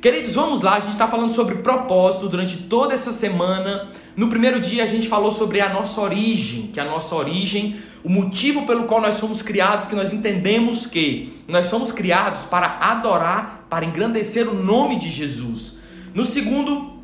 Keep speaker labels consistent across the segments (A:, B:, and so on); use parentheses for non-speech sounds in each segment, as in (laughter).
A: Queridos, vamos lá, a gente está falando sobre propósito durante toda essa semana. No primeiro dia a gente falou sobre a nossa origem, que a nossa origem, o motivo pelo qual nós fomos criados, que nós entendemos que nós somos criados para adorar, para engrandecer o nome de Jesus. No segundo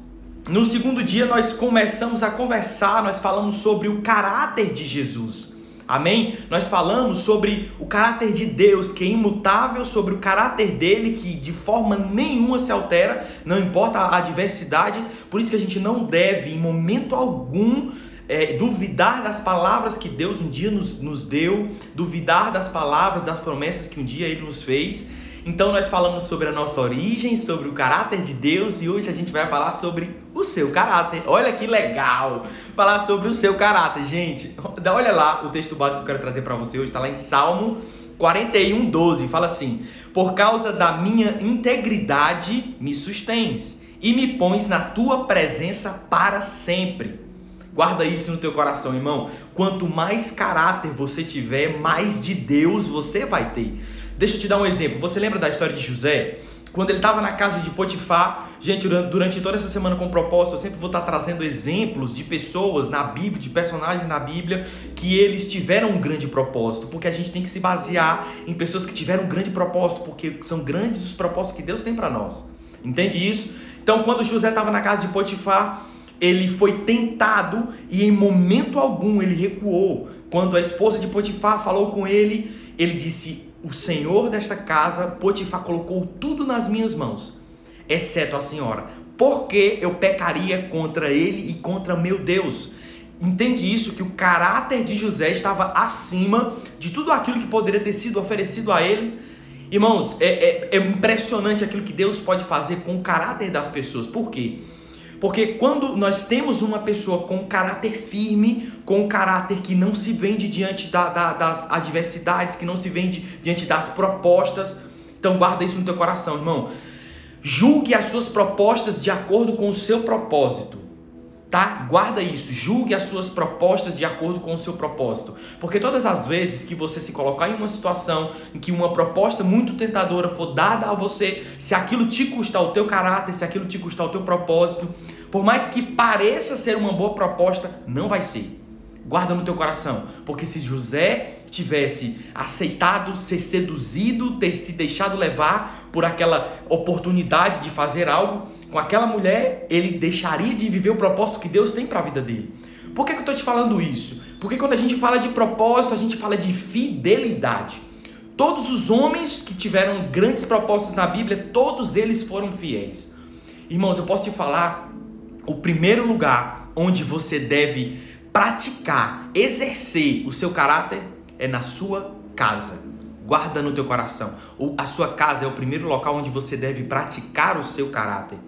A: no segundo dia nós começamos a conversar, nós falamos sobre o caráter de Jesus. Amém? Nós falamos sobre o caráter de Deus, que é imutável, sobre o caráter dele, que de forma nenhuma se altera, não importa a adversidade, por isso que a gente não deve, em momento algum, é, duvidar das palavras que Deus um dia nos, nos deu, duvidar das palavras, das promessas que um dia ele nos fez. Então nós falamos sobre a nossa origem, sobre o caráter de Deus e hoje a gente vai falar sobre o seu caráter. Olha que legal! Falar sobre o seu caráter, gente. Olha lá o texto básico que eu quero trazer para você hoje, está lá em Salmo 41, 12. Fala assim: Por causa da minha integridade me sustens e me pões na tua presença para sempre. Guarda isso no teu coração, irmão. Quanto mais caráter você tiver, mais de Deus você vai ter. Deixa eu te dar um exemplo. Você lembra da história de José? Quando ele estava na casa de Potifar, gente, durante toda essa semana com propósito, eu sempre vou estar trazendo exemplos de pessoas na Bíblia, de personagens na Bíblia, que eles tiveram um grande propósito, porque a gente tem que se basear em pessoas que tiveram um grande propósito, porque são grandes os propósitos que Deus tem para nós. Entende isso? Então, quando José estava na casa de Potifar, ele foi tentado e em momento algum ele recuou. Quando a esposa de Potifar falou com ele, ele disse: o senhor desta casa, Potifar, colocou tudo nas minhas mãos, exceto a senhora. Porque eu pecaria contra ele e contra meu Deus? Entende isso? Que o caráter de José estava acima de tudo aquilo que poderia ter sido oferecido a ele. Irmãos, é, é, é impressionante aquilo que Deus pode fazer com o caráter das pessoas. Por quê? Quando nós temos uma pessoa com caráter firme, com caráter que não se vende diante da, da, das adversidades, que não se vende diante das propostas, então guarda isso no teu coração, irmão. Julgue as suas propostas de acordo com o seu propósito tá? Guarda isso, julgue as suas propostas de acordo com o seu propósito. Porque todas as vezes que você se colocar em uma situação em que uma proposta muito tentadora for dada a você, se aquilo te custar o teu caráter, se aquilo te custar o teu propósito, por mais que pareça ser uma boa proposta, não vai ser. Guarda no teu coração, porque se José tivesse aceitado ser seduzido, ter se deixado levar por aquela oportunidade de fazer algo com aquela mulher, ele deixaria de viver o propósito que Deus tem para a vida dele. Por que, que eu estou te falando isso? Porque quando a gente fala de propósito, a gente fala de fidelidade. Todos os homens que tiveram grandes propósitos na Bíblia, todos eles foram fiéis. Irmãos, eu posso te falar o primeiro lugar onde você deve praticar, exercer o seu caráter é na sua casa. Guarda no teu coração. A sua casa é o primeiro local onde você deve praticar o seu caráter.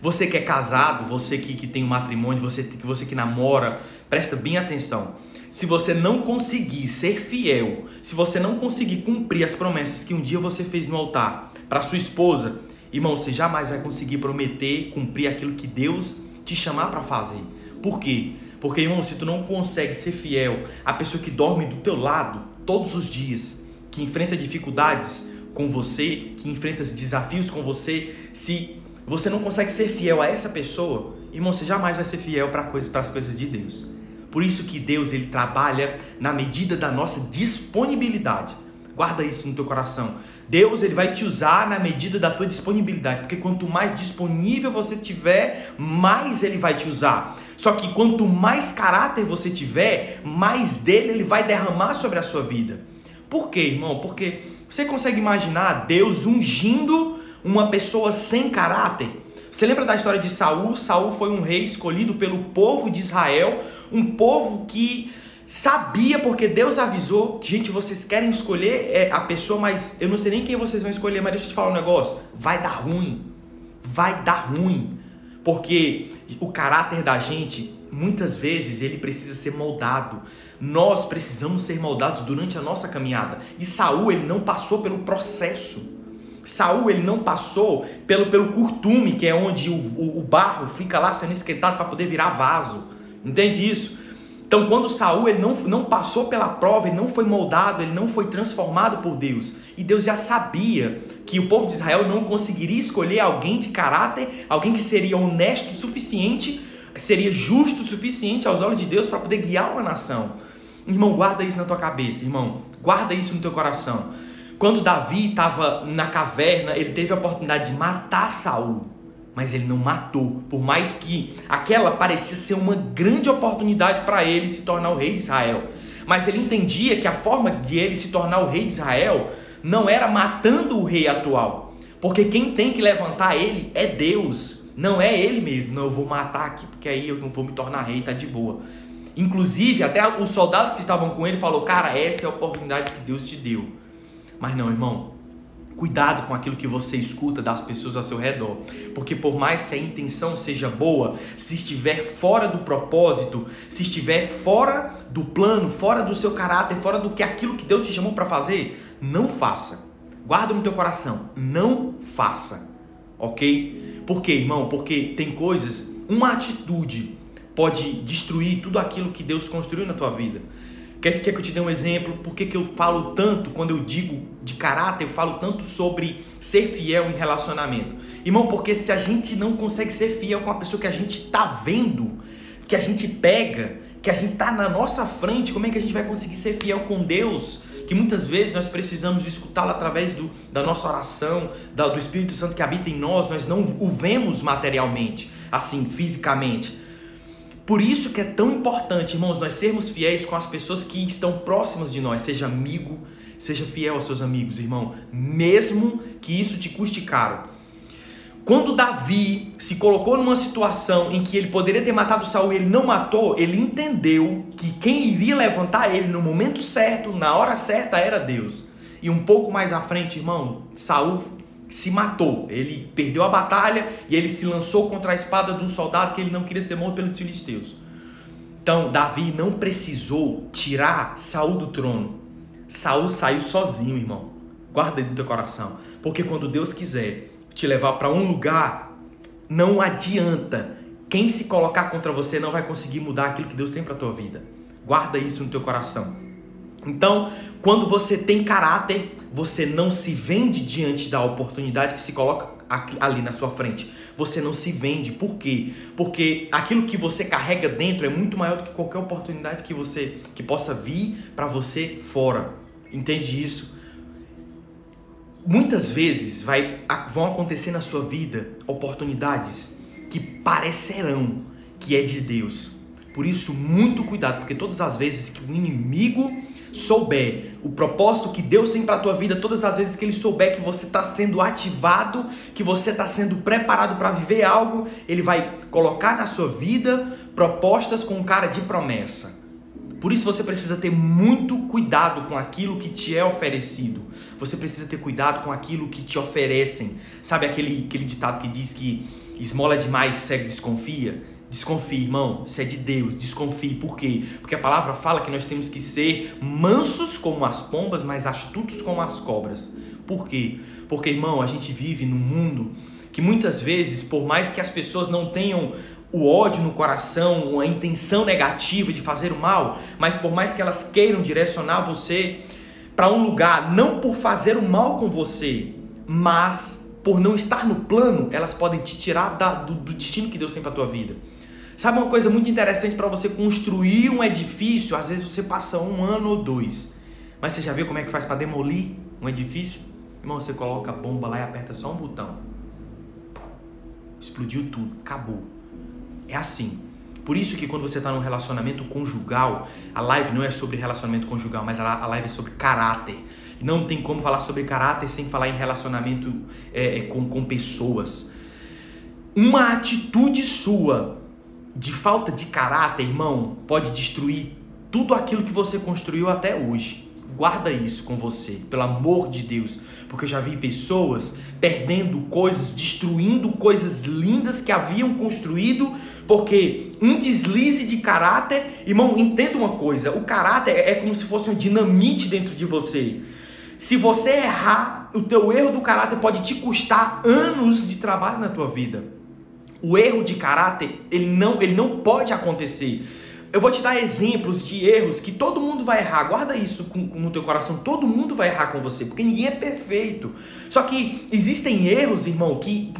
A: Você que é casado, você que, que tem um matrimônio, você que, você que namora, presta bem atenção. Se você não conseguir ser fiel, se você não conseguir cumprir as promessas que um dia você fez no altar para sua esposa, irmão, você jamais vai conseguir prometer, cumprir aquilo que Deus te chamar para fazer. Por quê? Porque, irmão, se tu não consegue ser fiel à pessoa que dorme do teu lado todos os dias, que enfrenta dificuldades com você, que enfrenta desafios com você, se você não consegue ser fiel a essa pessoa, irmão, você jamais vai ser fiel para coisa, as coisas de Deus. Por isso que Deus ele trabalha na medida da nossa disponibilidade. Guarda isso no teu coração. Deus ele vai te usar na medida da tua disponibilidade, porque quanto mais disponível você tiver, mais ele vai te usar. Só que quanto mais caráter você tiver, mais dele ele vai derramar sobre a sua vida. Por quê, irmão? Porque você consegue imaginar Deus ungindo uma pessoa sem caráter? Você lembra da história de Saul? Saul foi um rei escolhido pelo povo de Israel, um povo que sabia porque Deus avisou, gente, vocês querem escolher é, a pessoa, mas eu não sei nem quem vocês vão escolher, mas deixa eu te falar um negócio, vai dar ruim. Vai dar ruim. Porque o caráter da gente, muitas vezes, ele precisa ser moldado. Nós precisamos ser moldados durante a nossa caminhada. E Saul, ele não passou pelo processo. Saul, ele não passou pelo, pelo curtume, que é onde o, o, o barro fica lá sendo esquentado para poder virar vaso. Entende isso? Então, quando Saul ele não, não passou pela prova, ele não foi moldado, ele não foi transformado por Deus. E Deus já sabia que o povo de Israel não conseguiria escolher alguém de caráter, alguém que seria honesto o suficiente, seria justo o suficiente aos olhos de Deus para poder guiar uma nação. Irmão, guarda isso na tua cabeça, irmão. Guarda isso no teu coração. Quando Davi estava na caverna, ele teve a oportunidade de matar Saul mas ele não matou. Por mais que aquela parecia ser uma grande oportunidade para ele se tornar o rei de Israel. Mas ele entendia que a forma de ele se tornar o rei de Israel não era matando o rei atual. Porque quem tem que levantar ele é Deus, não é ele mesmo. Não, eu vou matar aqui porque aí eu não vou me tornar rei, tá de boa. Inclusive, até os soldados que estavam com ele falou: "Cara, essa é a oportunidade que Deus te deu". Mas não, irmão, Cuidado com aquilo que você escuta das pessoas ao seu redor, porque por mais que a intenção seja boa, se estiver fora do propósito, se estiver fora do plano, fora do seu caráter, fora do que aquilo que Deus te chamou para fazer, não faça. Guarda no teu coração, não faça. OK? Por quê, irmão? Porque tem coisas, uma atitude pode destruir tudo aquilo que Deus construiu na tua vida. Quer, quer que eu te dê um exemplo? Por que, que eu falo tanto, quando eu digo de caráter, eu falo tanto sobre ser fiel em relacionamento? Irmão, porque se a gente não consegue ser fiel com a pessoa que a gente tá vendo, que a gente pega, que a gente tá na nossa frente, como é que a gente vai conseguir ser fiel com Deus? Que muitas vezes nós precisamos escutá-lo através do, da nossa oração, da, do Espírito Santo que habita em nós, nós não o vemos materialmente, assim, fisicamente por isso que é tão importante, irmãos, nós sermos fiéis com as pessoas que estão próximas de nós. Seja amigo, seja fiel aos seus amigos, irmão, mesmo que isso te custe caro. Quando Davi se colocou numa situação em que ele poderia ter matado Saul ele não matou, ele entendeu que quem iria levantar ele no momento certo, na hora certa, era Deus. E um pouco mais à frente, irmão, Saul se matou. Ele perdeu a batalha e ele se lançou contra a espada de um soldado que ele não queria ser morto pelos filisteus. Então, Davi não precisou tirar Saul do trono. Saul saiu sozinho, irmão. Guarda aí no teu coração, porque quando Deus quiser te levar para um lugar, não adianta. Quem se colocar contra você não vai conseguir mudar aquilo que Deus tem para tua vida. Guarda isso no teu coração. Então, quando você tem caráter, você não se vende diante da oportunidade que se coloca ali na sua frente. Você não se vende. Por quê? Porque aquilo que você carrega dentro é muito maior do que qualquer oportunidade que você que possa vir para você fora. Entende isso? Muitas vezes vai, vão acontecer na sua vida oportunidades que parecerão que é de Deus. Por isso, muito cuidado, porque todas as vezes que o inimigo souber o propósito que Deus tem para a tua vida, todas as vezes que ele souber que você está sendo ativado, que você está sendo preparado para viver algo, ele vai colocar na sua vida propostas com cara de promessa. Por isso você precisa ter muito cuidado com aquilo que te é oferecido. Você precisa ter cuidado com aquilo que te oferecem. Sabe aquele, aquele ditado que diz que esmola demais, cego desconfia? Desconfie, irmão, isso é de Deus, desconfie. Por quê? Porque a palavra fala que nós temos que ser mansos como as pombas, mas astutos como as cobras. Por quê? Porque, irmão, a gente vive num mundo que muitas vezes, por mais que as pessoas não tenham o ódio no coração, a intenção negativa de fazer o mal, mas por mais que elas queiram direcionar você para um lugar, não por fazer o mal com você, mas por não estar no plano, elas podem te tirar da, do, do destino que Deus tem para tua vida. Sabe uma coisa muito interessante para você construir um edifício? Às vezes você passa um ano ou dois. Mas você já viu como é que faz para demolir um edifício? Irmão, você coloca a bomba lá e aperta só um botão. Explodiu tudo, acabou. É assim. Por isso que quando você está num relacionamento conjugal, a live não é sobre relacionamento conjugal, mas a live é sobre caráter. Não tem como falar sobre caráter sem falar em relacionamento é, é com, com pessoas. Uma atitude sua de falta de caráter, irmão, pode destruir tudo aquilo que você construiu até hoje. Guarda isso com você, pelo amor de Deus, porque eu já vi pessoas perdendo coisas, destruindo coisas lindas que haviam construído, porque um deslize de caráter, irmão, entenda uma coisa: o caráter é como se fosse um dinamite dentro de você. Se você errar, o teu erro do caráter pode te custar anos de trabalho na tua vida. O erro de caráter, ele não, ele não pode acontecer. eu vou te dar exemplos de erros que todo mundo vai errar. Guarda isso no teu coração. Todo mundo vai errar com você, porque ninguém é perfeito. Só que existem erros, irmão, que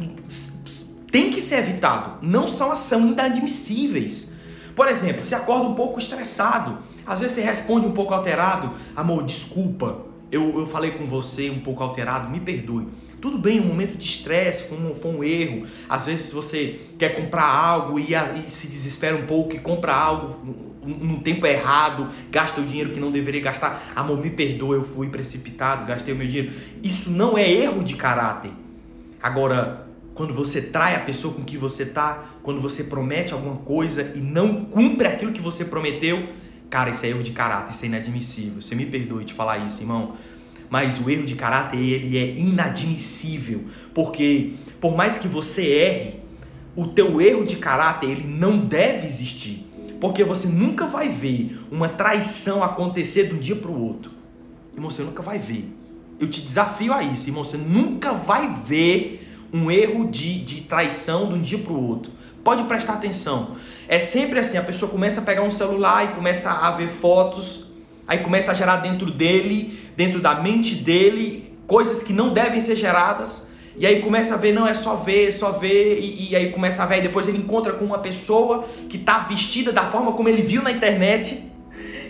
A: tem que ser evitado. Não são, são inadmissíveis. Por exemplo, você acorda um pouco estressado. Às vezes você responde um pouco alterado. Amor, desculpa. Eu, eu falei com você um pouco alterado, me perdoe. Tudo bem, um momento de estresse, foi um, foi um erro. Às vezes você quer comprar algo e, e se desespera um pouco e compra algo no tempo errado, gasta o dinheiro que não deveria gastar. Amor, me perdoa, eu fui precipitado, gastei o meu dinheiro. Isso não é erro de caráter. Agora, quando você trai a pessoa com que você tá, quando você promete alguma coisa e não cumpre aquilo que você prometeu, cara, isso é erro de caráter, isso é inadmissível. Você me perdoe de falar isso, irmão mas o erro de caráter ele é inadmissível, porque por mais que você erre, o teu erro de caráter ele não deve existir, porque você nunca vai ver uma traição acontecer de um dia para o outro. Irmão, você nunca vai ver. Eu te desafio a isso, irmão, você nunca vai ver um erro de, de traição de um dia para o outro. Pode prestar atenção. É sempre assim, a pessoa começa a pegar um celular e começa a ver fotos, aí começa a gerar dentro dele dentro da mente dele coisas que não devem ser geradas. E aí começa a ver, não, é só ver, é só ver, e, e aí começa a ver, e depois ele encontra com uma pessoa que está vestida da forma como ele viu na internet,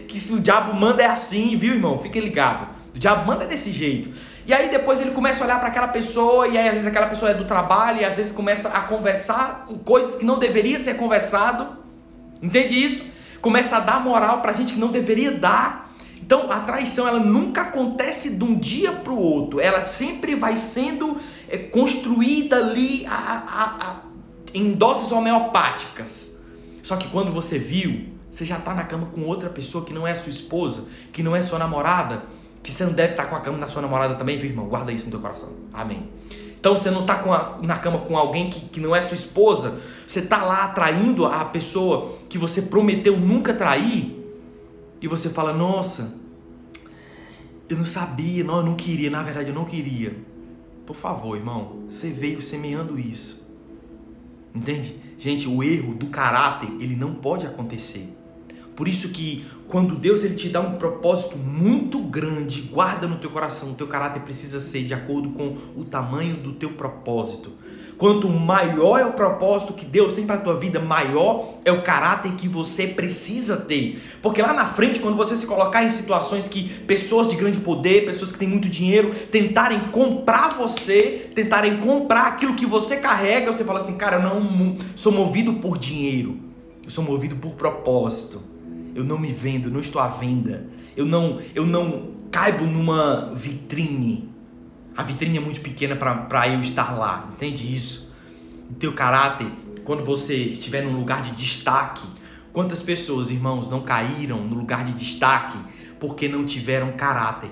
A: que se o diabo manda é assim, viu, irmão? Fique ligado. O diabo manda desse jeito. E aí depois ele começa a olhar para aquela pessoa, e aí às vezes aquela pessoa é do trabalho, e às vezes começa a conversar coisas que não deveria ser conversado. Entende isso? Começa a dar moral para gente que não deveria dar. Então a traição ela nunca acontece de um dia para o outro, ela sempre vai sendo é, construída ali a, a, a, em doses homeopáticas. Só que quando você viu, você já está na cama com outra pessoa que não é sua esposa, que não é sua namorada, que você não deve estar tá com a cama da sua namorada também, viu, irmão? Guarda isso no teu coração. Amém. Então você não está na cama com alguém que, que não é sua esposa, você está lá atraindo a pessoa que você prometeu nunca trair e você fala: Nossa, eu não sabia, não, eu não queria, na verdade eu não queria. Por favor, irmão, você veio semeando isso. Entende? Gente, o erro do caráter, ele não pode acontecer. Por isso que quando Deus ele te dá um propósito muito grande, guarda no teu coração, o teu caráter precisa ser de acordo com o tamanho do teu propósito. Quanto maior é o propósito que Deus tem para a tua vida, maior é o caráter que você precisa ter. Porque lá na frente, quando você se colocar em situações que pessoas de grande poder, pessoas que têm muito dinheiro, tentarem comprar você, tentarem comprar aquilo que você carrega, você fala assim: cara, eu não sou movido por dinheiro, eu sou movido por propósito. Eu não me vendo, não estou à venda. Eu não, eu não caibo numa vitrine a vitrine é muito pequena para eu estar lá, entende isso? O teu caráter, quando você estiver num lugar de destaque, quantas pessoas, irmãos, não caíram no lugar de destaque porque não tiveram caráter?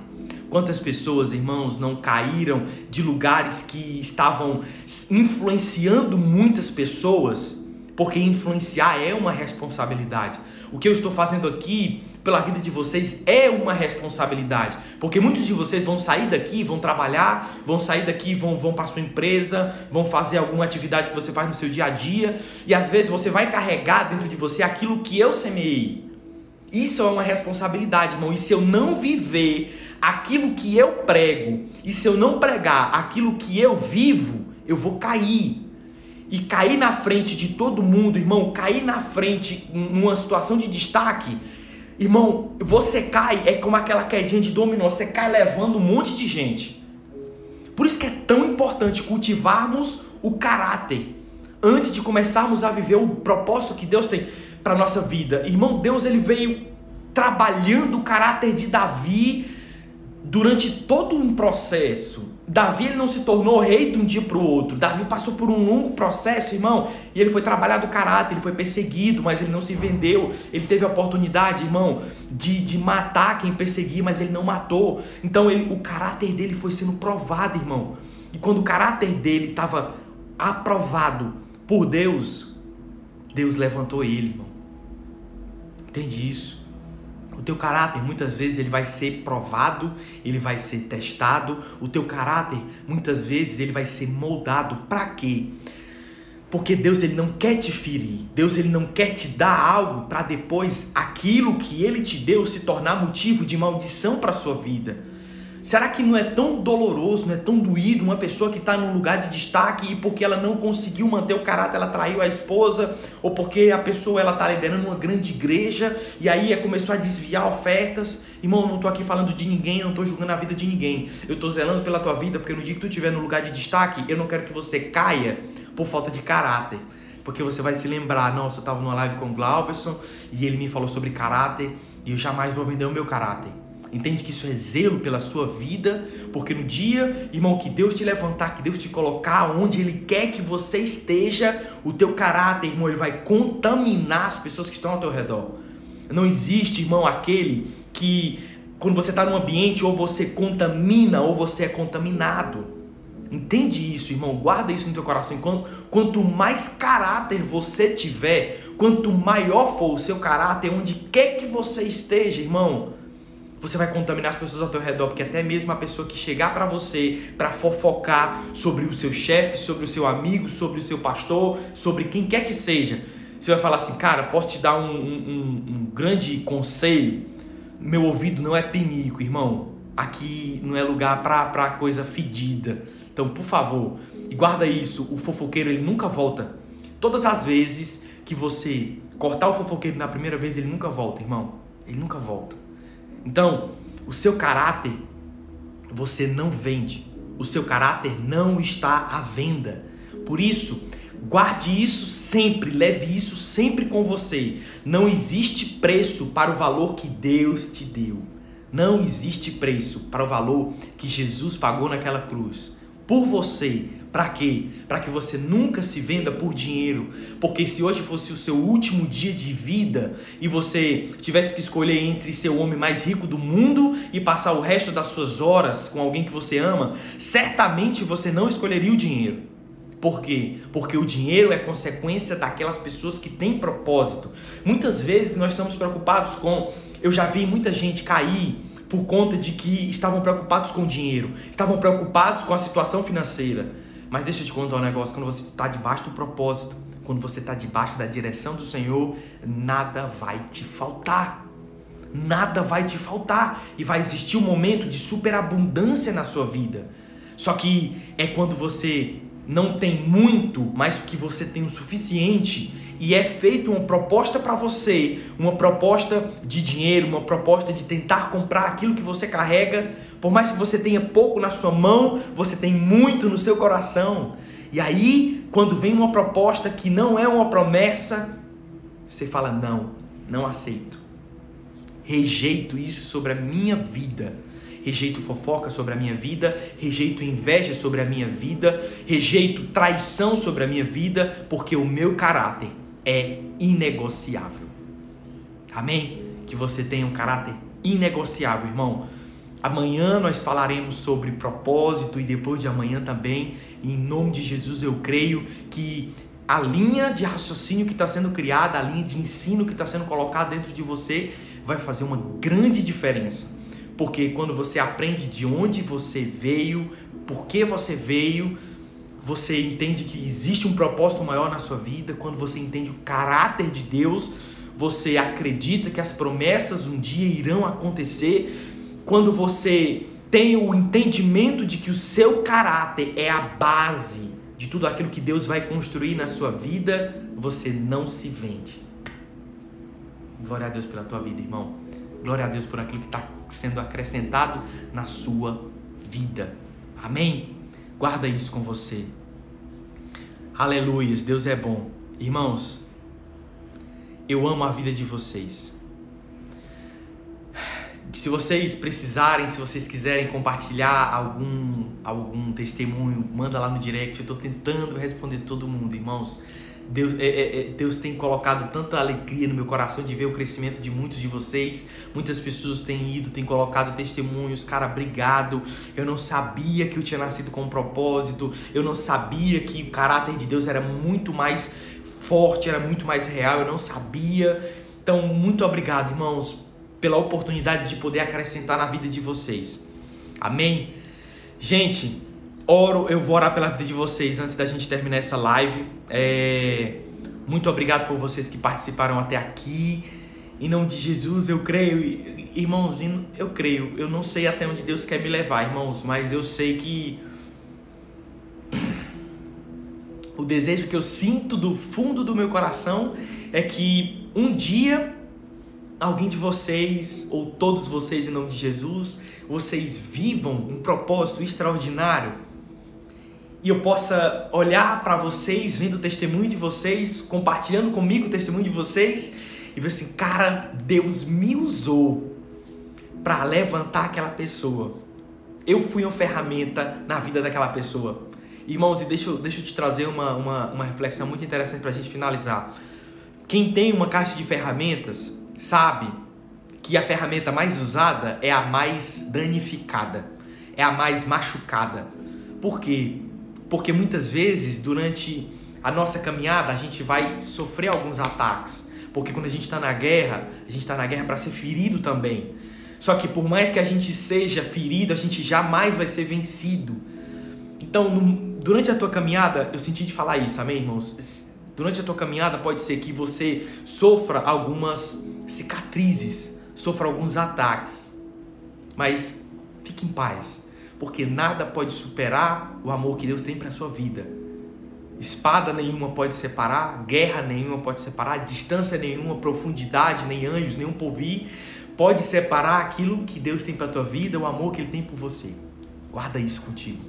A: Quantas pessoas, irmãos, não caíram de lugares que estavam influenciando muitas pessoas? Porque influenciar é uma responsabilidade. O que eu estou fazendo aqui pela vida de vocês é uma responsabilidade. Porque muitos de vocês vão sair daqui, vão trabalhar, vão sair daqui, vão, vão para sua empresa, vão fazer alguma atividade que você faz no seu dia a dia, e às vezes você vai carregar dentro de você aquilo que eu semeei. Isso é uma responsabilidade, irmão. E se eu não viver aquilo que eu prego, e se eu não pregar aquilo que eu vivo, eu vou cair e cair na frente de todo mundo, irmão, cair na frente numa situação de destaque, Irmão, você cai, é como aquela quedinha de dominó, você cai levando um monte de gente. Por isso que é tão importante cultivarmos o caráter antes de começarmos a viver o propósito que Deus tem para nossa vida. Irmão, Deus ele veio trabalhando o caráter de Davi durante todo um processo. Davi ele não se tornou rei de um dia para o outro. Davi passou por um longo processo, irmão, e ele foi trabalhado o caráter, ele foi perseguido, mas ele não se vendeu. Ele teve a oportunidade, irmão, de, de matar quem perseguia, mas ele não matou. Então ele, o caráter dele foi sendo provado, irmão. E quando o caráter dele estava aprovado por Deus, Deus levantou ele, irmão. Entende isso? O teu caráter muitas vezes ele vai ser provado, ele vai ser testado. O teu caráter muitas vezes ele vai ser moldado para quê? Porque Deus ele não quer te ferir. Deus ele não quer te dar algo para depois aquilo que ele te deu se tornar motivo de maldição para sua vida. Será que não é tão doloroso, não é tão doído uma pessoa que está num lugar de destaque e porque ela não conseguiu manter o caráter, ela traiu a esposa, ou porque a pessoa ela está liderando uma grande igreja e aí começou a desviar ofertas? Irmão, não estou aqui falando de ninguém, não estou julgando a vida de ninguém. Eu estou zelando pela tua vida porque no dia que tu estiver no lugar de destaque, eu não quero que você caia por falta de caráter. Porque você vai se lembrar, nossa, eu estava numa live com o Glauberson e ele me falou sobre caráter e eu jamais vou vender o meu caráter. Entende que isso é zelo pela sua vida, porque no dia, irmão, que Deus te levantar, que Deus te colocar onde Ele quer que você esteja, o teu caráter, irmão, ele vai contaminar as pessoas que estão ao teu redor. Não existe, irmão, aquele que quando você está num ambiente ou você contamina ou você é contaminado. Entende isso, irmão? Guarda isso no teu coração. Quanto, quanto mais caráter você tiver, quanto maior for o seu caráter, onde quer que você esteja, irmão, você vai contaminar as pessoas ao teu redor, porque até mesmo a pessoa que chegar para você para fofocar sobre o seu chefe, sobre o seu amigo, sobre o seu pastor, sobre quem quer que seja, você vai falar assim, cara, posso te dar um, um, um grande conselho? Meu ouvido não é pinico, irmão. Aqui não é lugar para coisa fedida. Então, por favor, e guarda isso, o fofoqueiro ele nunca volta. Todas as vezes que você cortar o fofoqueiro na primeira vez, ele nunca volta, irmão. Ele nunca volta. Então, o seu caráter você não vende. O seu caráter não está à venda. Por isso, guarde isso sempre, leve isso sempre com você. Não existe preço para o valor que Deus te deu. Não existe preço para o valor que Jesus pagou naquela cruz por você. Para quê? Para que você nunca se venda por dinheiro. Porque se hoje fosse o seu último dia de vida e você tivesse que escolher entre ser o homem mais rico do mundo e passar o resto das suas horas com alguém que você ama, certamente você não escolheria o dinheiro. Por quê? Porque o dinheiro é consequência daquelas pessoas que têm propósito. Muitas vezes nós estamos preocupados com. Eu já vi muita gente cair por conta de que estavam preocupados com o dinheiro, estavam preocupados com a situação financeira. Mas deixa eu te contar um negócio: quando você está debaixo do propósito, quando você está debaixo da direção do Senhor, nada vai te faltar. Nada vai te faltar e vai existir um momento de superabundância na sua vida. Só que é quando você não tem muito, mas que você tem o suficiente e é feita uma proposta para você, uma proposta de dinheiro, uma proposta de tentar comprar aquilo que você carrega, por mais que você tenha pouco na sua mão, você tem muito no seu coração. E aí, quando vem uma proposta que não é uma promessa, você fala: não, não aceito. Rejeito isso sobre a minha vida rejeito fofoca sobre a minha vida, rejeito inveja sobre a minha vida, rejeito traição sobre a minha vida, porque o meu caráter é inegociável. Amém? Que você tenha um caráter inegociável, irmão. Amanhã nós falaremos sobre propósito e depois de amanhã também. em nome de Jesus eu creio que a linha de raciocínio que está sendo criada, a linha de ensino que está sendo colocada dentro de você, vai fazer uma grande diferença. Porque quando você aprende de onde você veio, por que você veio, você entende que existe um propósito maior na sua vida, quando você entende o caráter de Deus, você acredita que as promessas um dia irão acontecer, quando você tem o entendimento de que o seu caráter é a base de tudo aquilo que Deus vai construir na sua vida, você não se vende. Glória a Deus pela tua vida, irmão. Glória a Deus por aquilo que está sendo acrescentado na sua vida. Amém? Guarda isso com você. Aleluias, Deus é bom. Irmãos, eu amo a vida de vocês. Se vocês precisarem, se vocês quiserem compartilhar algum, algum testemunho, manda lá no direct. Eu estou tentando responder todo mundo, irmãos. Deus, é, é, é, Deus tem colocado tanta alegria no meu coração de ver o crescimento de muitos de vocês. Muitas pessoas têm ido, têm colocado testemunhos. Cara, obrigado. Eu não sabia que eu tinha nascido com um propósito. Eu não sabia que o caráter de Deus era muito mais forte, era muito mais real. Eu não sabia. Então, muito obrigado, irmãos, pela oportunidade de poder acrescentar na vida de vocês. Amém? Gente, oro, eu vou orar pela vida de vocês antes da gente terminar essa live. É, muito obrigado por vocês que participaram até aqui. Em nome de Jesus, eu creio, irmãos, eu creio. Eu não sei até onde Deus quer me levar, irmãos, mas eu sei que (clears throat) o desejo que eu sinto do fundo do meu coração é que um dia alguém de vocês, ou todos vocês em nome de Jesus, vocês vivam um propósito extraordinário e eu possa olhar para vocês, vendo o testemunho de vocês, compartilhando comigo o testemunho de vocês e ver assim, cara, Deus me usou para levantar aquela pessoa. Eu fui uma ferramenta na vida daquela pessoa. Irmãos, e deixa, deixa eu te trazer uma, uma, uma reflexão muito interessante para a gente finalizar. Quem tem uma caixa de ferramentas sabe que a ferramenta mais usada é a mais danificada, é a mais machucada. Por quê? Porque muitas vezes durante a nossa caminhada a gente vai sofrer alguns ataques. Porque quando a gente está na guerra, a gente está na guerra para ser ferido também. Só que por mais que a gente seja ferido, a gente jamais vai ser vencido. Então, no, durante a tua caminhada, eu senti de falar isso, amém, irmãos? Durante a tua caminhada pode ser que você sofra algumas cicatrizes, sofra alguns ataques. Mas fique em paz, porque nada pode superar o amor que Deus tem para sua vida. Espada nenhuma pode separar, guerra nenhuma pode separar, distância nenhuma, profundidade, nem anjos, nenhum porvir pode separar aquilo que Deus tem para tua vida, o amor que ele tem por você. Guarda isso contigo.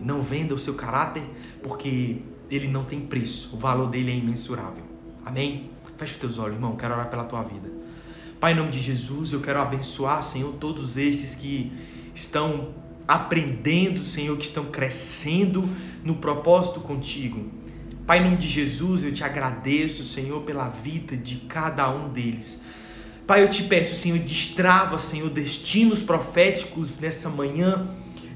A: Não venda o seu caráter, porque ele não tem preço. O valor dele é imensurável. Amém? Feche os teus olhos, irmão. Quero orar pela tua vida. Pai, em nome de Jesus, eu quero abençoar, Senhor, todos estes que estão aprendendo, Senhor, que estão crescendo no propósito contigo. Pai, em nome de Jesus, eu te agradeço, Senhor, pela vida de cada um deles. Pai, eu te peço, Senhor, destrava, Senhor, destinos proféticos nessa manhã.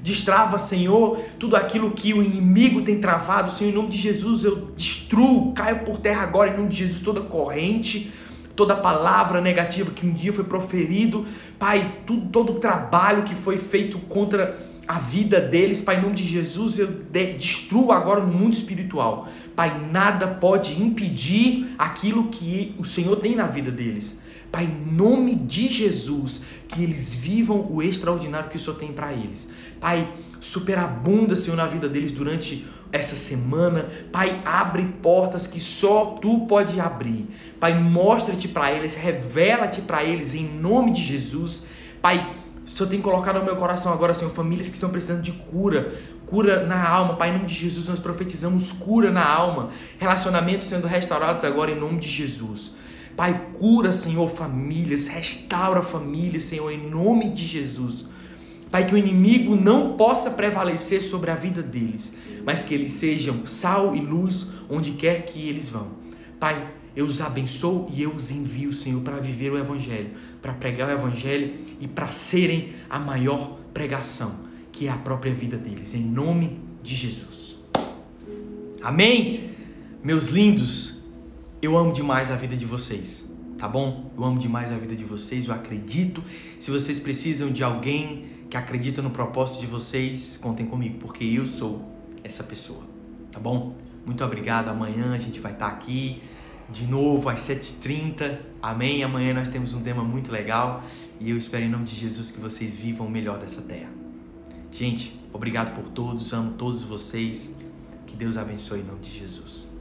A: Destrava, Senhor, tudo aquilo que o inimigo tem travado. Senhor, em nome de Jesus, eu destruo, caio por terra agora, em nome de Jesus, toda corrente, toda palavra negativa que um dia foi proferido. Pai, tudo, todo o trabalho que foi feito contra a vida deles, Pai, em nome de Jesus, eu destruo agora no mundo espiritual. Pai, nada pode impedir aquilo que o Senhor tem na vida deles. Pai, em nome de Jesus, que eles vivam o extraordinário que o Senhor tem para eles. Pai, superabunda, Senhor, na vida deles durante essa semana. Pai, abre portas que só tu pode abrir. Pai, mostra-te para eles, revela-te para eles em nome de Jesus. Pai, o Senhor tem colocado no meu coração agora, Senhor, famílias que estão precisando de cura, cura na alma. Pai, em nome de Jesus, nós profetizamos cura na alma, relacionamentos sendo restaurados agora em nome de Jesus. Pai, cura, Senhor, famílias, restaura famílias, Senhor, em nome de Jesus. Pai, que o inimigo não possa prevalecer sobre a vida deles, mas que eles sejam sal e luz onde quer que eles vão. Pai, eu os abençoo e eu os envio, Senhor, para viver o Evangelho, para pregar o Evangelho e para serem a maior pregação, que é a própria vida deles, em nome de Jesus. Amém? Meus lindos, eu amo demais a vida de vocês, tá bom? Eu amo demais a vida de vocês, eu acredito. Se vocês precisam de alguém que acredita no propósito de vocês, contem comigo, porque eu sou essa pessoa, tá bom? Muito obrigado. Amanhã a gente vai estar aqui de novo às 7h30. Amém? Amanhã nós temos um tema muito legal e eu espero em nome de Jesus que vocês vivam o melhor dessa terra. Gente, obrigado por todos, amo todos vocês. Que Deus abençoe em nome de Jesus.